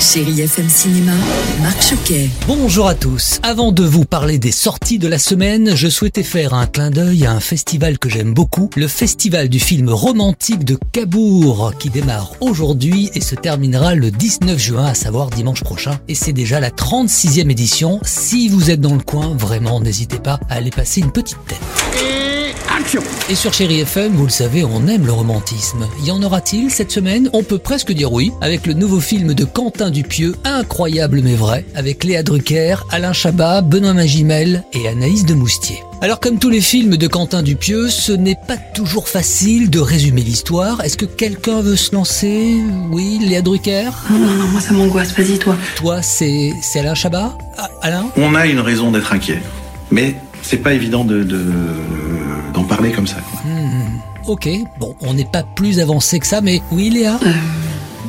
Chérie FM Cinéma, Marc Choquet. Bonjour à tous. Avant de vous parler des sorties de la semaine, je souhaitais faire un clin d'œil à un festival que j'aime beaucoup, le festival du film romantique de Cabourg, qui démarre aujourd'hui et se terminera le 19 juin, à savoir dimanche prochain. Et c'est déjà la 36e édition. Si vous êtes dans le coin, vraiment, n'hésitez pas à aller passer une petite tête. Et sur Chéri FM, vous le savez, on aime le romantisme. Y en aura-t-il cette semaine? On peut presque dire oui, avec le nouveau film de Quentin Dupieux, incroyable mais vrai, avec Léa Drucker, Alain Chabat, Benoît Magimel et Anaïs de Moustier. Alors comme tous les films de Quentin Dupieux, ce n'est pas toujours facile de résumer l'histoire. Est-ce que quelqu'un veut se lancer? Oui, Léa Drucker? Non, non, non, moi ça m'angoisse, vas-y toi. Toi, c'est c'est Alain Chabat? Ah, Alain? On a une raison d'être inquiet, mais c'est pas évident de, de- d'en parler comme ça. quoi. Ok, bon, on n'est pas plus avancé que ça, mais oui, Léa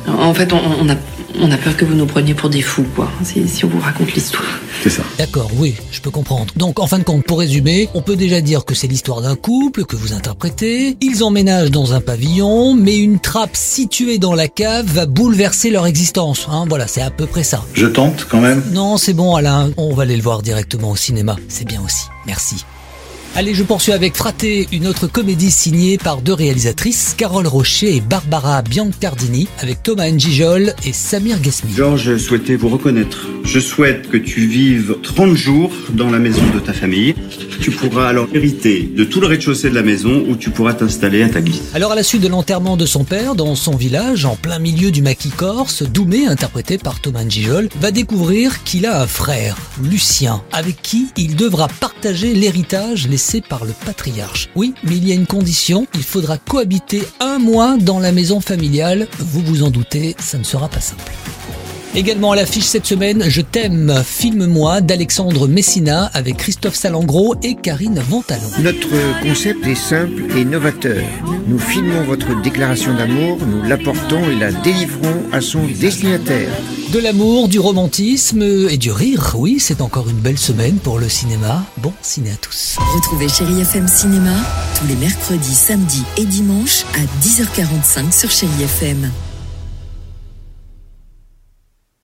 En fait, on, on a, on a peur que vous nous preniez pour des fous, quoi, si, si on vous raconte l'histoire. C'est ça. D'accord, oui, je peux comprendre. Donc, en fin de compte, pour résumer, on peut déjà dire que c'est l'histoire d'un couple que vous interprétez. Ils emménagent dans un pavillon, mais une trappe située dans la cave va bouleverser leur existence. Hein, voilà, c'est à peu près ça. Je tente quand même. Non, c'est bon, Alain. On va aller le voir directement au cinéma. C'est bien aussi. Merci. Allez, je poursuis avec Fraté, une autre comédie signée par deux réalisatrices, Carole Rocher et Barbara Biancardini, avec Thomas Njijol et Samir Ghesmi. Georges souhaitait vous reconnaître. Je souhaite que tu vives 30 jours dans la maison de ta famille. Tu pourras alors hériter de tout le rez-de-chaussée de la maison où tu pourras t'installer à ta guise. Alors à la suite de l'enterrement de son père dans son village, en plein milieu du maquis corse, Doumé, interprété par Thomas Njijol, va découvrir qu'il a un frère, Lucien, avec qui il devra partager l'héritage laissé par le patriarche. Oui, mais il y a une condition, il faudra cohabiter un mois dans la maison familiale. Vous vous en doutez, ça ne sera pas simple. Également à l'affiche cette semaine, Je t'aime, filme-moi d'Alexandre Messina avec Christophe Salengro et Karine Vontalon. Notre concept est simple et novateur. Nous filmons votre déclaration d'amour, nous l'apportons et la délivrons à son destinataire. De l'amour, du romantisme et du rire, oui, c'est encore une belle semaine pour le cinéma. Bon ciné à tous. Retrouvez Chérie FM Cinéma tous les mercredis, samedis et dimanches à 10h45 sur Chérie FM.